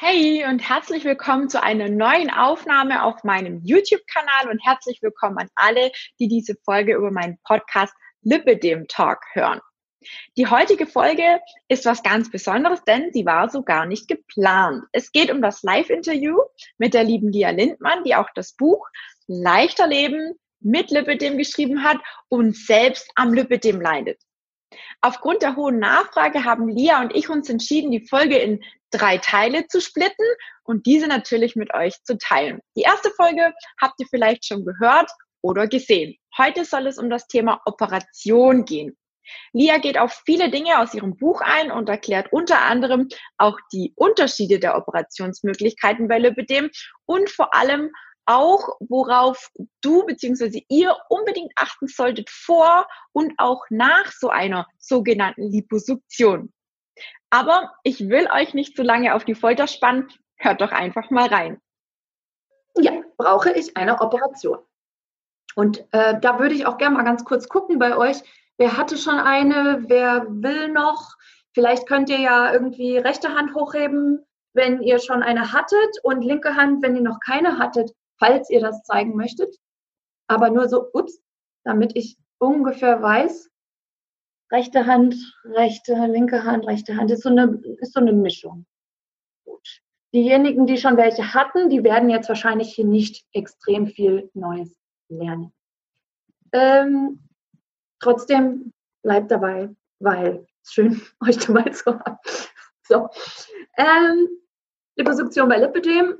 Hey und herzlich willkommen zu einer neuen Aufnahme auf meinem YouTube-Kanal und herzlich willkommen an alle, die diese Folge über meinen Podcast Lipidem Talk hören. Die heutige Folge ist was ganz Besonderes, denn sie war so gar nicht geplant. Es geht um das Live-Interview mit der lieben Lia Lindmann, die auch das Buch Leichter Leben mit Lipidem geschrieben hat und selbst am Lipidem leidet. Aufgrund der hohen Nachfrage haben Lia und ich uns entschieden, die Folge in drei Teile zu splitten und diese natürlich mit euch zu teilen. Die erste Folge habt ihr vielleicht schon gehört oder gesehen. Heute soll es um das Thema Operation gehen. Lia geht auf viele Dinge aus ihrem Buch ein und erklärt unter anderem auch die Unterschiede der Operationsmöglichkeiten bei Lipidem und vor allem auch, worauf du bzw. ihr unbedingt achten solltet vor und auch nach so einer sogenannten Liposuktion. Aber ich will euch nicht zu lange auf die Folter spannen. Hört doch einfach mal rein. Ja, brauche ich eine Operation? Und äh, da würde ich auch gerne mal ganz kurz gucken bei euch. Wer hatte schon eine? Wer will noch? Vielleicht könnt ihr ja irgendwie rechte Hand hochheben, wenn ihr schon eine hattet und linke Hand, wenn ihr noch keine hattet, falls ihr das zeigen möchtet. Aber nur so, ups, damit ich ungefähr weiß, rechte Hand, rechte, linke Hand, rechte Hand, ist so eine, ist so eine Mischung. Gut. Diejenigen, die schon welche hatten, die werden jetzt wahrscheinlich hier nicht extrem viel Neues lernen. Ähm, trotzdem bleibt dabei, weil es schön, euch dabei zu haben. So. Ähm, Liposuktion bei Lipidem,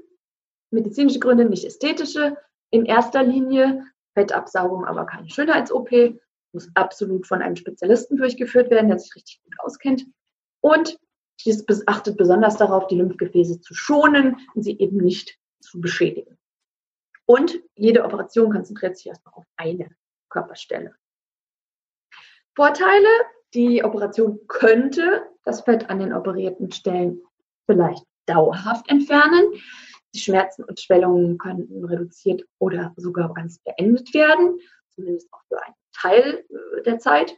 medizinische Gründe, nicht ästhetische. In erster Linie Fettabsaugung, aber keine Schönheits-OP muss absolut von einem Spezialisten durchgeführt werden, der sich richtig gut auskennt. Und dies achtet besonders darauf, die Lymphgefäße zu schonen und sie eben nicht zu beschädigen. Und jede Operation konzentriert sich erstmal auf eine Körperstelle. Vorteile, die Operation könnte das Fett an den operierten Stellen vielleicht dauerhaft entfernen. Die Schmerzen und Schwellungen könnten reduziert oder sogar ganz beendet werden, zumindest auch für einen Teil äh, der Zeit.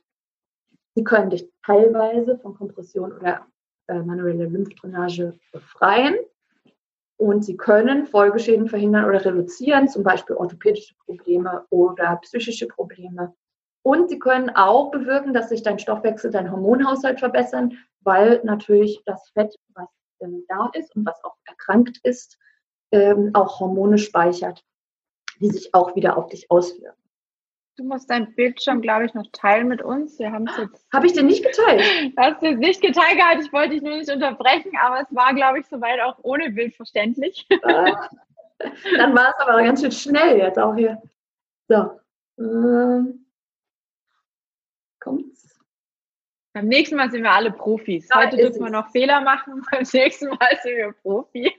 Sie können dich teilweise von Kompression oder äh, manueller Lymphdrainage befreien. Und sie können Folgeschäden verhindern oder reduzieren, zum Beispiel orthopädische Probleme oder psychische Probleme. Und sie können auch bewirken, dass sich dein Stoffwechsel, dein Hormonhaushalt verbessern, weil natürlich das Fett, was äh, da ist und was auch erkrankt ist, ähm, auch Hormone speichert, die sich auch wieder auf dich auswirken. Du musst dein Bildschirm, glaube ich, noch teilen mit uns. Wir haben es jetzt. Habe ich den nicht geteilt? Hast du es nicht geteilt gehabt? Ich wollte dich nur nicht unterbrechen, aber es war, glaube ich, soweit auch ohne Bild verständlich. Ah, dann war es aber ganz schön schnell jetzt auch hier. So. Ähm, kommt's? Beim nächsten Mal sind wir alle Profis. Heute dürfen wir noch Fehler machen. Beim nächsten Mal sind wir Profi.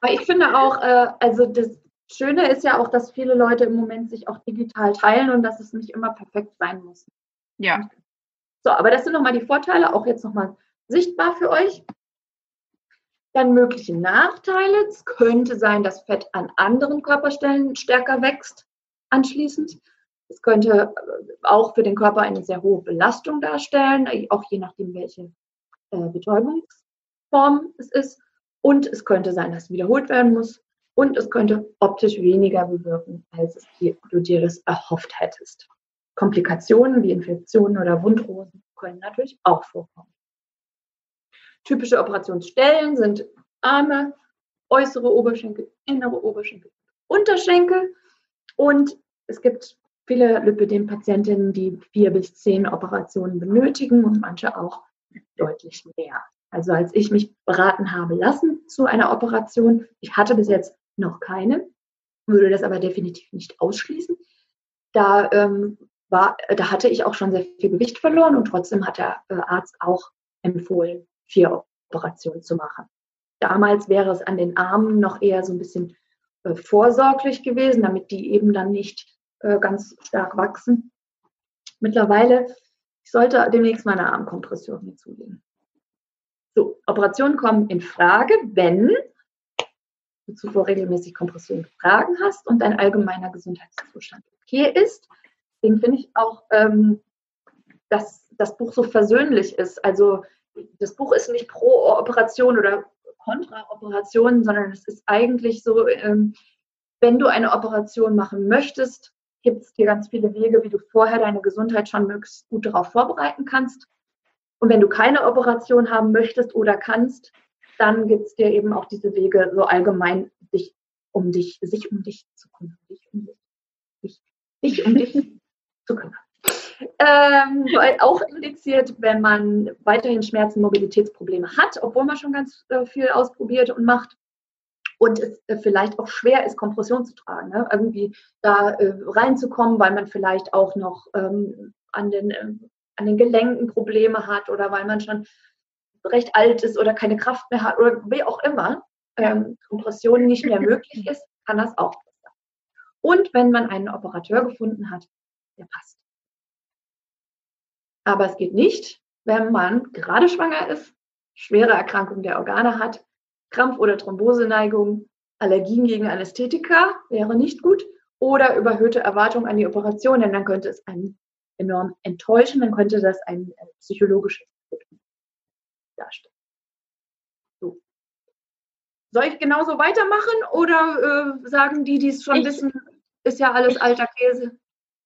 Aber ich finde auch, äh, also das, Schöne ist ja auch, dass viele Leute im Moment sich auch digital teilen und dass es nicht immer perfekt sein muss. Ja. So, aber das sind nochmal die Vorteile, auch jetzt nochmal sichtbar für euch. Dann mögliche Nachteile. Es könnte sein, dass Fett an anderen Körperstellen stärker wächst anschließend. Es könnte äh, auch für den Körper eine sehr hohe Belastung darstellen, auch je nachdem, welche äh, Betäubungsform es ist. Und es könnte sein, dass wiederholt werden muss und es könnte optisch weniger bewirken, als es du dir das erhofft hättest. Komplikationen wie Infektionen oder Wundrosen können natürlich auch vorkommen. Typische Operationsstellen sind Arme, äußere Oberschenkel, innere Oberschenkel, Unterschenkel. Und es gibt viele Lipödem-Patientinnen, die vier bis zehn Operationen benötigen und manche auch deutlich mehr. Also als ich mich beraten habe lassen zu einer Operation, ich hatte bis jetzt noch keine, würde das aber definitiv nicht ausschließen. Da, ähm, war, da hatte ich auch schon sehr viel Gewicht verloren und trotzdem hat der äh, Arzt auch empfohlen, vier Operationen zu machen. Damals wäre es an den Armen noch eher so ein bisschen äh, vorsorglich gewesen, damit die eben dann nicht äh, ganz stark wachsen. Mittlerweile, ich sollte demnächst meine Armkompression hinzulegen. So, Operationen kommen in Frage, wenn zuvor regelmäßig Kompression getragen hast und dein allgemeiner Gesundheitszustand okay ist. Deswegen finde ich auch, ähm, dass das Buch so versöhnlich ist. Also das Buch ist nicht pro Operation oder Kontraoperationen, sondern es ist eigentlich so, ähm, wenn du eine Operation machen möchtest, gibt es dir ganz viele Wege, wie du vorher deine Gesundheit schon möglichst gut darauf vorbereiten kannst. Und wenn du keine Operation haben möchtest oder kannst, dann gibt es dir eben auch diese Wege, so allgemein dich um dich, sich um dich zu kümmern. Dich um dich, dich um dich zu kümmern. Ähm, auch indiziert, wenn man weiterhin Schmerzen, Mobilitätsprobleme hat, obwohl man schon ganz äh, viel ausprobiert und macht und es äh, vielleicht auch schwer ist, Kompression zu tragen, ne? irgendwie da äh, reinzukommen, weil man vielleicht auch noch ähm, an, den, äh, an den Gelenken Probleme hat oder weil man schon recht alt ist oder keine Kraft mehr hat oder wie auch immer, ähm, Kompression nicht mehr möglich ist, kann das auch sein. Und wenn man einen Operateur gefunden hat, der passt. Aber es geht nicht, wenn man gerade schwanger ist, schwere Erkrankung der Organe hat, Krampf- oder Thromboseneigung, Allergien gegen Anästhetika wäre nicht gut oder überhöhte Erwartungen an die Operation, denn dann könnte es einen enorm enttäuschen, dann könnte das ein äh, psychologisches Darstellen. So. Soll ich genauso weitermachen oder äh, sagen die, die es schon ich, wissen, ist ja alles alter Käse?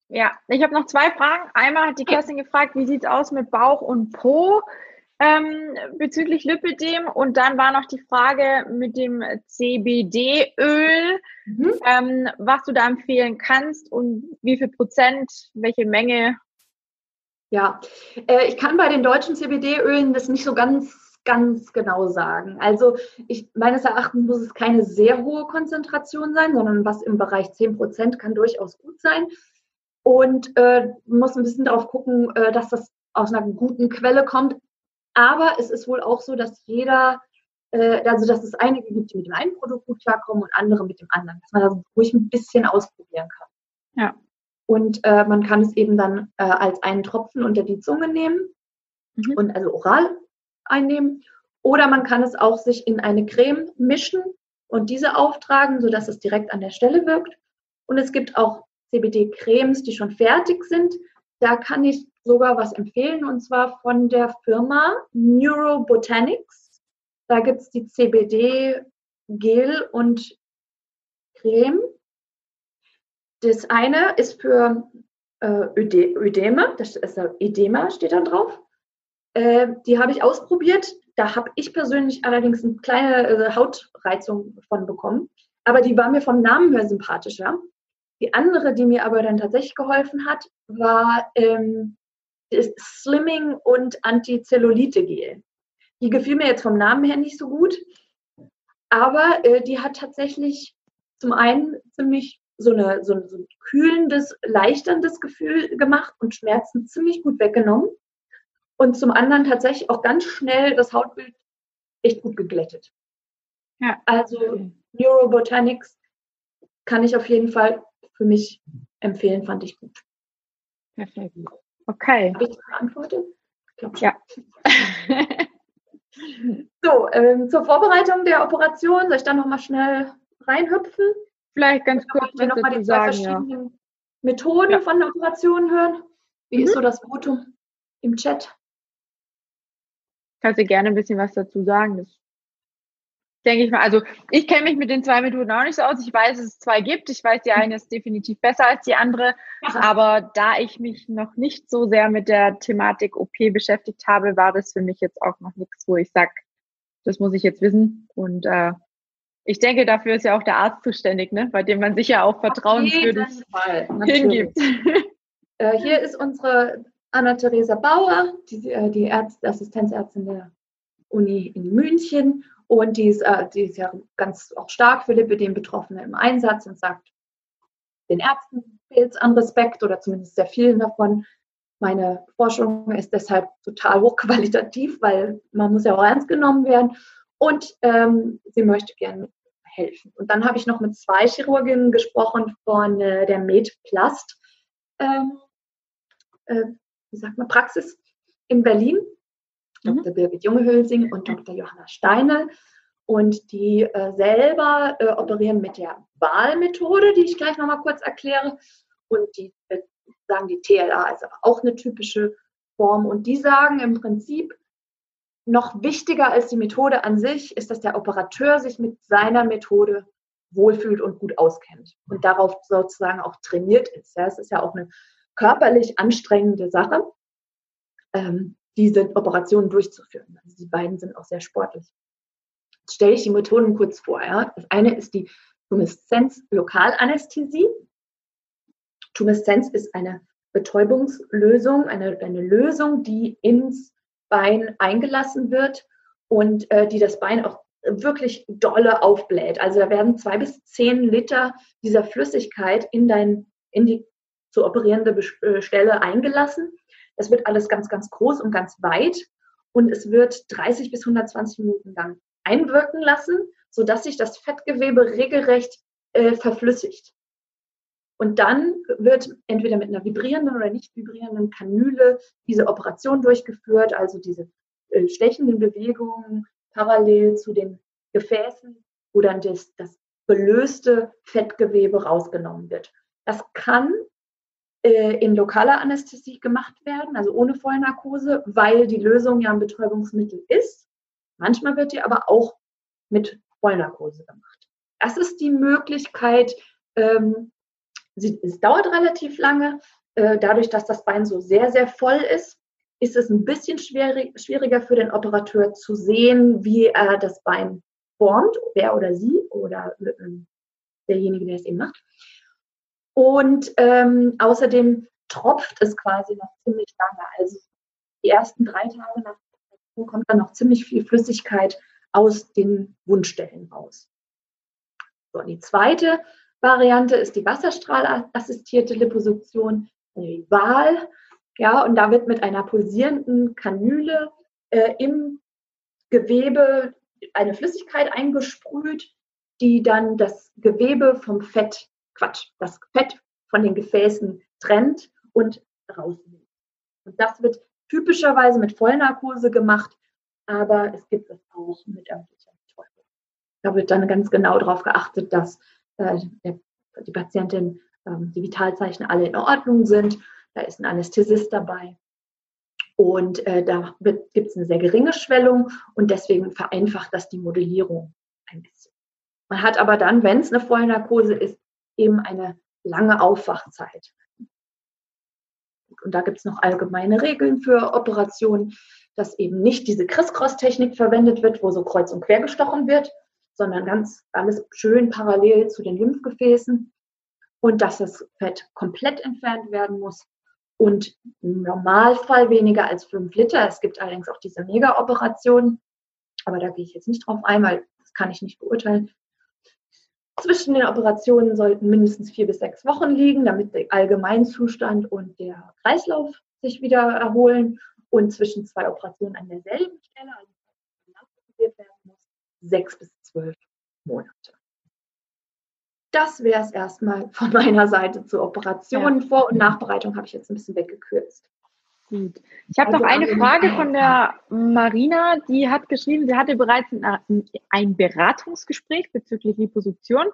Ja, ich habe noch zwei Fragen. Einmal hat die Kerstin gefragt, wie sieht es aus mit Bauch und Po ähm, bezüglich Lipidem? Und dann war noch die Frage mit dem CBD-Öl, mhm. ähm, was du da empfehlen kannst und wie viel Prozent, welche Menge? Ja, äh, ich kann bei den deutschen CBD-Ölen das nicht so ganz ganz genau sagen. Also ich, meines Erachtens muss es keine sehr hohe Konzentration sein, sondern was im Bereich 10 Prozent kann durchaus gut sein und äh, muss ein bisschen darauf gucken, äh, dass das aus einer guten Quelle kommt. Aber es ist wohl auch so, dass jeder, äh, also dass es einige gibt, die mit dem einen Produkt gut klarkommen und andere mit dem anderen, dass man das ruhig ein bisschen ausprobieren kann. Ja. Und äh, man kann es eben dann äh, als einen Tropfen unter die Zunge nehmen mhm. und also oral einnehmen. Oder man kann es auch sich in eine Creme mischen und diese auftragen, sodass es direkt an der Stelle wirkt. Und es gibt auch CBD-Cremes, die schon fertig sind. Da kann ich sogar was empfehlen und zwar von der Firma Neurobotanics. Da gibt es die CBD-Gel und Creme. Das eine ist für äh, Ödeme, das ist Ödema steht da drauf. Äh, die habe ich ausprobiert. Da habe ich persönlich allerdings eine kleine äh, Hautreizung von bekommen. Aber die war mir vom Namen her sympathischer. Die andere, die mir aber dann tatsächlich geholfen hat, war ähm, Slimming und Antizellulite-Gel. Die gefiel mir jetzt vom Namen her nicht so gut, aber äh, die hat tatsächlich zum einen ziemlich so, eine, so, ein, so ein kühlendes, leichterndes Gefühl gemacht und Schmerzen ziemlich gut weggenommen. Und zum anderen tatsächlich auch ganz schnell das Hautbild echt gut geglättet. Ja. Also Neurobotanics kann ich auf jeden Fall für mich empfehlen, fand ich gut. Perfekt. Okay. Habe ich beantwortet? Ja. so, ähm, zur Vorbereitung der Operation, soll ich da nochmal schnell reinhüpfen? Vielleicht ganz kurz wir nochmal die zwei verschiedenen ja. Methoden ja. von der Operation hören. Wie mhm. ist so das Votum im Chat? Kannst du gerne ein bisschen was dazu sagen? Das denke ich mal. Also ich kenne mich mit den zwei Methoden auch nicht so aus. Ich weiß, dass es zwei gibt. Ich weiß, die eine ist definitiv besser als die andere. Aber da ich mich noch nicht so sehr mit der Thematik OP beschäftigt habe, war das für mich jetzt auch noch nichts, wo ich sage, das muss ich jetzt wissen. Und äh, ich denke, dafür ist ja auch der Arzt zuständig, ne? bei dem man sich ja auch vertrauenswürdig hingibt. Äh, hier ist unsere Anna-Theresa Bauer, die, äh, die Ärzt, Assistenzärztin der Uni in München. Und die ist, äh, die ist ja ganz auch stark für Lipidem-Betroffene im Einsatz und sagt, den Ärzten fehlt es an Respekt oder zumindest sehr vielen davon. Meine Forschung ist deshalb total hochqualitativ, weil man muss ja auch ernst genommen werden. Und ähm, sie möchte gerne helfen. Und dann habe ich noch mit zwei Chirurginnen gesprochen von äh, der MedPlast, ähm, äh, wie sagt man, Praxis in Berlin. Dr. Mhm. Birgit Jungehülsing und Dr. Johanna Steine. Und die äh, selber äh, operieren mit der Wahlmethode, die ich gleich nochmal kurz erkläre. Und die äh, sagen, die TLA ist aber auch eine typische Form. Und die sagen im Prinzip, noch wichtiger als die Methode an sich ist, dass der Operateur sich mit seiner Methode wohlfühlt und gut auskennt und darauf sozusagen auch trainiert ist. Ja, es ist ja auch eine körperlich anstrengende Sache, ähm, diese Operationen durchzuführen. Also die beiden sind auch sehr sportlich. Jetzt stelle ich die Methoden kurz vor. Ja. Das eine ist die Tumeszenz-Lokalanästhesie. Tumeszenz ist eine Betäubungslösung, eine, eine Lösung, die ins Bein eingelassen wird und äh, die das Bein auch wirklich dolle aufbläht. Also da werden zwei bis zehn Liter dieser Flüssigkeit in dein, in die zu operierende äh, Stelle eingelassen. Es wird alles ganz, ganz groß und ganz weit und es wird 30 bis 120 Minuten lang einwirken lassen, sodass sich das Fettgewebe regelrecht äh, verflüssigt. Und dann wird entweder mit einer vibrierenden oder nicht vibrierenden Kanüle diese Operation durchgeführt, also diese äh, stechenden Bewegungen parallel zu den Gefäßen, wo dann das, das gelöste Fettgewebe rausgenommen wird. Das kann äh, in lokaler Anästhesie gemacht werden, also ohne Vollnarkose, weil die Lösung ja ein Betäubungsmittel ist. Manchmal wird die aber auch mit Vollnarkose gemacht. Das ist die Möglichkeit, ähm, sie, es dauert relativ lange. Äh, dadurch, dass das Bein so sehr, sehr voll ist, ist es ein bisschen schwierig, schwieriger für den Operateur zu sehen, wie er das Bein formt, wer oder sie oder äh, derjenige, der es eben macht. Und ähm, außerdem tropft es quasi noch ziemlich lange. Also die ersten drei Tage nach der kommt dann noch ziemlich viel Flüssigkeit aus den Wundstellen raus. So, die zweite Variante ist die wasserstrahlassistierte Liposuktion, die Wahl. Ja, und da wird mit einer pulsierenden Kanüle äh, im Gewebe eine Flüssigkeit eingesprüht, die dann das Gewebe vom Fett, Quatsch, das Fett von den Gefäßen trennt und rausnimmt. Und das wird typischerweise mit Vollnarkose gemacht, aber es gibt es auch mit öffentlicher Betäubung. Da wird dann ganz genau darauf geachtet, dass äh, der, die Patientin, äh, die Vitalzeichen alle in Ordnung sind. Da ist ein Anästhesist dabei. Und äh, da gibt es eine sehr geringe Schwellung und deswegen vereinfacht das die Modellierung ein bisschen. Man hat aber dann, wenn es eine Vollnarkose ist, eben eine lange Aufwachzeit. Und da gibt es noch allgemeine Regeln für Operationen, dass eben nicht diese Criss-Cross-Technik verwendet wird, wo so kreuz und quer gestochen wird, sondern ganz alles schön parallel zu den Lymphgefäßen und dass das Fett komplett entfernt werden muss und im Normalfall weniger als fünf Liter. Es gibt allerdings auch diese Mega-Operationen, aber da gehe ich jetzt nicht drauf ein, weil das kann ich nicht beurteilen. Zwischen den Operationen sollten mindestens vier bis sechs Wochen liegen, damit der Allgemeinzustand und der Kreislauf sich wieder erholen. Und zwischen zwei Operationen an derselben Stelle, also werden muss, sechs bis zwölf Monate. Das wäre es erstmal von meiner Seite zur Operation. Ja. Vor- und Nachbereitung habe ich jetzt ein bisschen weggekürzt. Gut. Ich habe also noch eine Frage von der Marina, die hat geschrieben, sie hatte bereits ein Beratungsgespräch bezüglich Liposuktion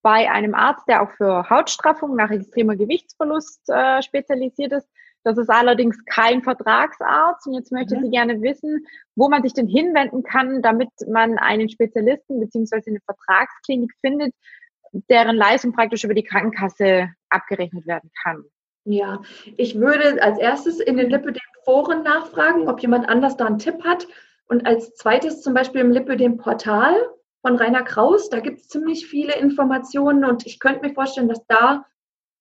bei einem Arzt, der auch für Hautstraffung nach extremer Gewichtsverlust äh, spezialisiert ist. Das ist allerdings kein Vertragsarzt und jetzt möchte mhm. sie gerne wissen, wo man sich denn hinwenden kann, damit man einen Spezialisten beziehungsweise eine Vertragsklinik findet, deren Leistung praktisch über die Krankenkasse abgerechnet werden kann. Ja, ich würde als erstes in den Lipödem-Foren nachfragen, ob jemand anders da einen Tipp hat. Und als zweites zum Beispiel im Lipödem-Portal von Rainer Kraus, da gibt es ziemlich viele Informationen und ich könnte mir vorstellen, dass da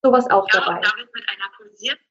sowas auch ja, dabei ist. Damit mit einer pulsierten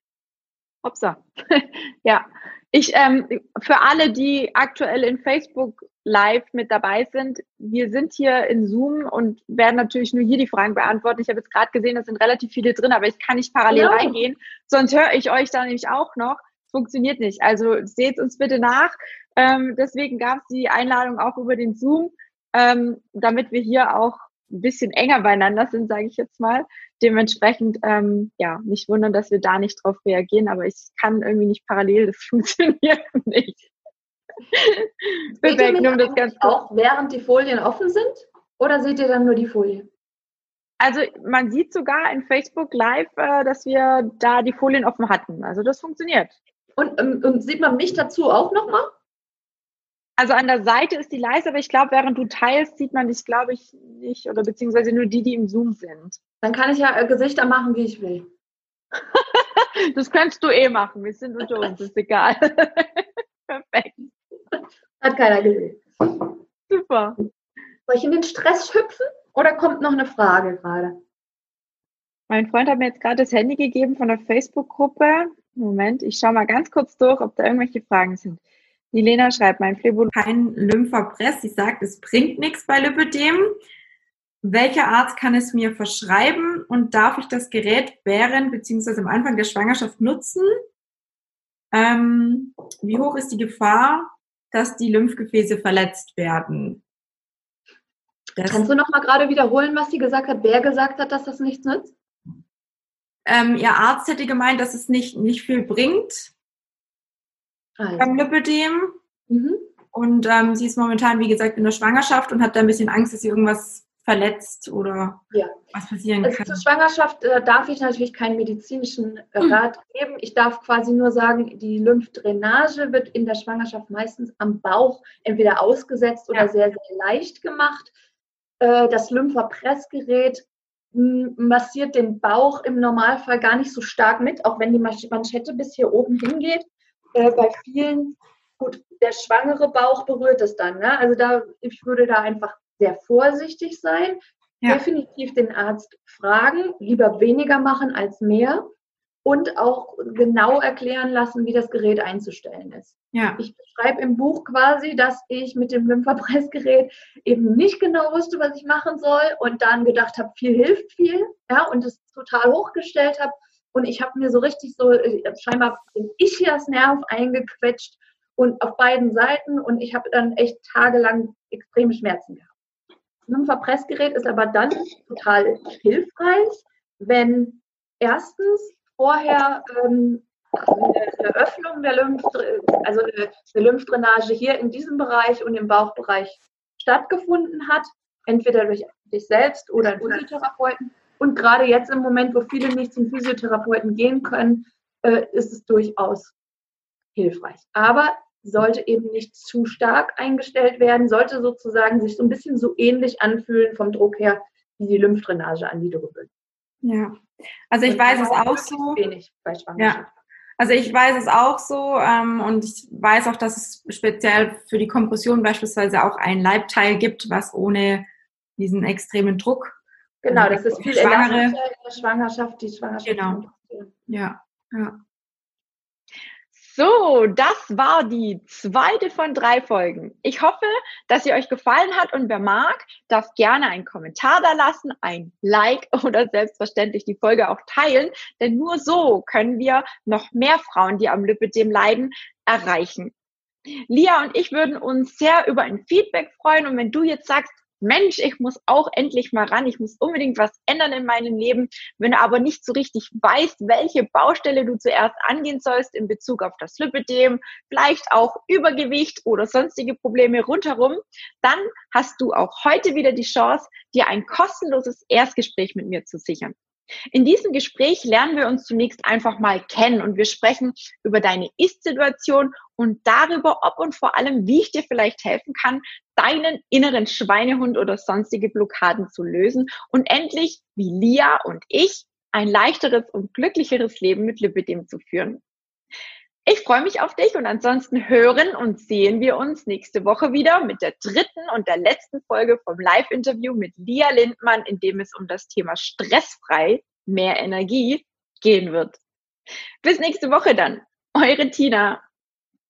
Hopsa. ja, ich, ähm, für alle, die aktuell in Facebook Live mit dabei sind, wir sind hier in Zoom und werden natürlich nur hier die Fragen beantworten. Ich habe jetzt gerade gesehen, es sind relativ viele drin, aber ich kann nicht parallel ja. reingehen, sonst höre ich euch da nämlich auch noch. Funktioniert nicht. Also seht uns bitte nach. Ähm, deswegen gab es die Einladung auch über den Zoom, ähm, damit wir hier auch ein bisschen enger beieinander sind, sage ich jetzt mal. Dementsprechend, ähm, ja, nicht wundern, dass wir da nicht drauf reagieren, aber ich kann irgendwie nicht parallel, das funktioniert nicht. Perfekt, nur das ganz Auch während die Folien offen sind? Oder seht ihr dann nur die Folie? Also man sieht sogar in Facebook Live, äh, dass wir da die Folien offen hatten. Also das funktioniert. Und, ähm, und sieht man mich dazu auch nochmal? Also an der Seite ist die leise, aber ich glaube, während du teilst, sieht man dich, glaube ich, nicht oder beziehungsweise nur die, die im Zoom sind. Dann kann ich ja äh, Gesichter machen, wie ich will. das könntest du eh machen. Wir sind unter uns, ist egal. Perfekt. Hat keiner gesehen. Super. Soll ich in den Stress hüpfen oder kommt noch eine Frage gerade? Mein Freund hat mir jetzt gerade das Handy gegeben von der Facebook-Gruppe. Moment, ich schaue mal ganz kurz durch, ob da irgendwelche Fragen sind. Die Lena schreibt, mein Phlebol kein Lymphapress. Sie sagt, es bringt nichts bei Lipödem. Welcher Arzt kann es mir verschreiben und darf ich das Gerät während bzw. am Anfang der Schwangerschaft nutzen? Ähm, wie hoch ist die Gefahr, dass die Lymphgefäße verletzt werden? Das Kannst du noch mal gerade wiederholen, was sie gesagt hat? Wer gesagt hat, dass das nichts nützt? Ähm, ihr Arzt hätte gemeint, dass es nicht, nicht viel bringt also. beim Lipödem. Mhm. Und ähm, sie ist momentan, wie gesagt, in der Schwangerschaft und hat da ein bisschen Angst, dass sie irgendwas verletzt oder ja. was passieren also kann. Zur Schwangerschaft äh, darf ich natürlich keinen medizinischen äh, hm. Rat geben. Ich darf quasi nur sagen, die Lymphdrainage wird in der Schwangerschaft meistens am Bauch entweder ausgesetzt oder ja. sehr, sehr leicht gemacht. Äh, das Lymphapressgerät massiert den Bauch im Normalfall gar nicht so stark mit, auch wenn die Manschette bis hier oben hingeht. Äh, bei vielen, gut, der schwangere Bauch berührt es dann. Ne? Also da, ich würde da einfach sehr vorsichtig sein. Ja. Definitiv den Arzt fragen, lieber weniger machen als mehr und auch genau erklären lassen, wie das Gerät einzustellen ist. Ja. Ich beschreibe im Buch quasi, dass ich mit dem Lymphapressgerät eben nicht genau wusste, was ich machen soll und dann gedacht habe, viel hilft viel, ja, und es total hochgestellt habe. Und ich habe mir so richtig so, äh, scheinbar bin ich hier das Nerv eingequetscht und auf beiden Seiten und ich habe dann echt tagelang extreme Schmerzen gehabt. Das Lymphapressgerät ist aber dann total hilfreich, wenn erstens vorher ähm, eine Öffnung der Lymph, also eine, Lymphdrainage hier in diesem Bereich und im Bauchbereich stattgefunden hat, entweder durch dich selbst oder einen Physiotherapeuten. Und gerade jetzt im Moment, wo viele nicht zum Physiotherapeuten gehen können, äh, ist es durchaus hilfreich. Aber sollte eben nicht zu stark eingestellt werden, sollte sozusagen sich so ein bisschen so ähnlich anfühlen vom Druck her wie die Lymphdrainage, an die gewöhnt ja, also ich weiß es auch so. Wenig bei Ja. Also ich weiß es auch so ähm, und ich weiß auch, dass es speziell für die Kompression beispielsweise auch ein Leibteil gibt, was ohne diesen extremen Druck. Genau, das ist viel Schwangere, in der Schwangerschaft, die Schwangerschaft. Genau. Ja, ja. So, das war die zweite von drei Folgen. Ich hoffe, dass sie euch gefallen hat und wer mag, darf gerne einen Kommentar da lassen, ein Like oder selbstverständlich die Folge auch teilen, denn nur so können wir noch mehr Frauen, die am Lipidem leiden, erreichen. Lia und ich würden uns sehr über ein Feedback freuen und wenn du jetzt sagst, Mensch, ich muss auch endlich mal ran, ich muss unbedingt was ändern in meinem Leben. Wenn du aber nicht so richtig weißt, welche Baustelle du zuerst angehen sollst in Bezug auf das Lipidem, vielleicht auch Übergewicht oder sonstige Probleme rundherum, dann hast du auch heute wieder die Chance, dir ein kostenloses Erstgespräch mit mir zu sichern. In diesem Gespräch lernen wir uns zunächst einfach mal kennen und wir sprechen über deine Ist-Situation und darüber, ob und vor allem, wie ich dir vielleicht helfen kann, deinen inneren Schweinehund oder sonstige Blockaden zu lösen und endlich, wie Lia und ich, ein leichteres und glücklicheres Leben mit Lipidem zu führen. Ich freue mich auf dich und ansonsten hören und sehen wir uns nächste Woche wieder mit der dritten und der letzten Folge vom Live-Interview mit Lia Lindmann, in dem es um das Thema stressfrei, mehr Energie gehen wird. Bis nächste Woche dann. Eure Tina.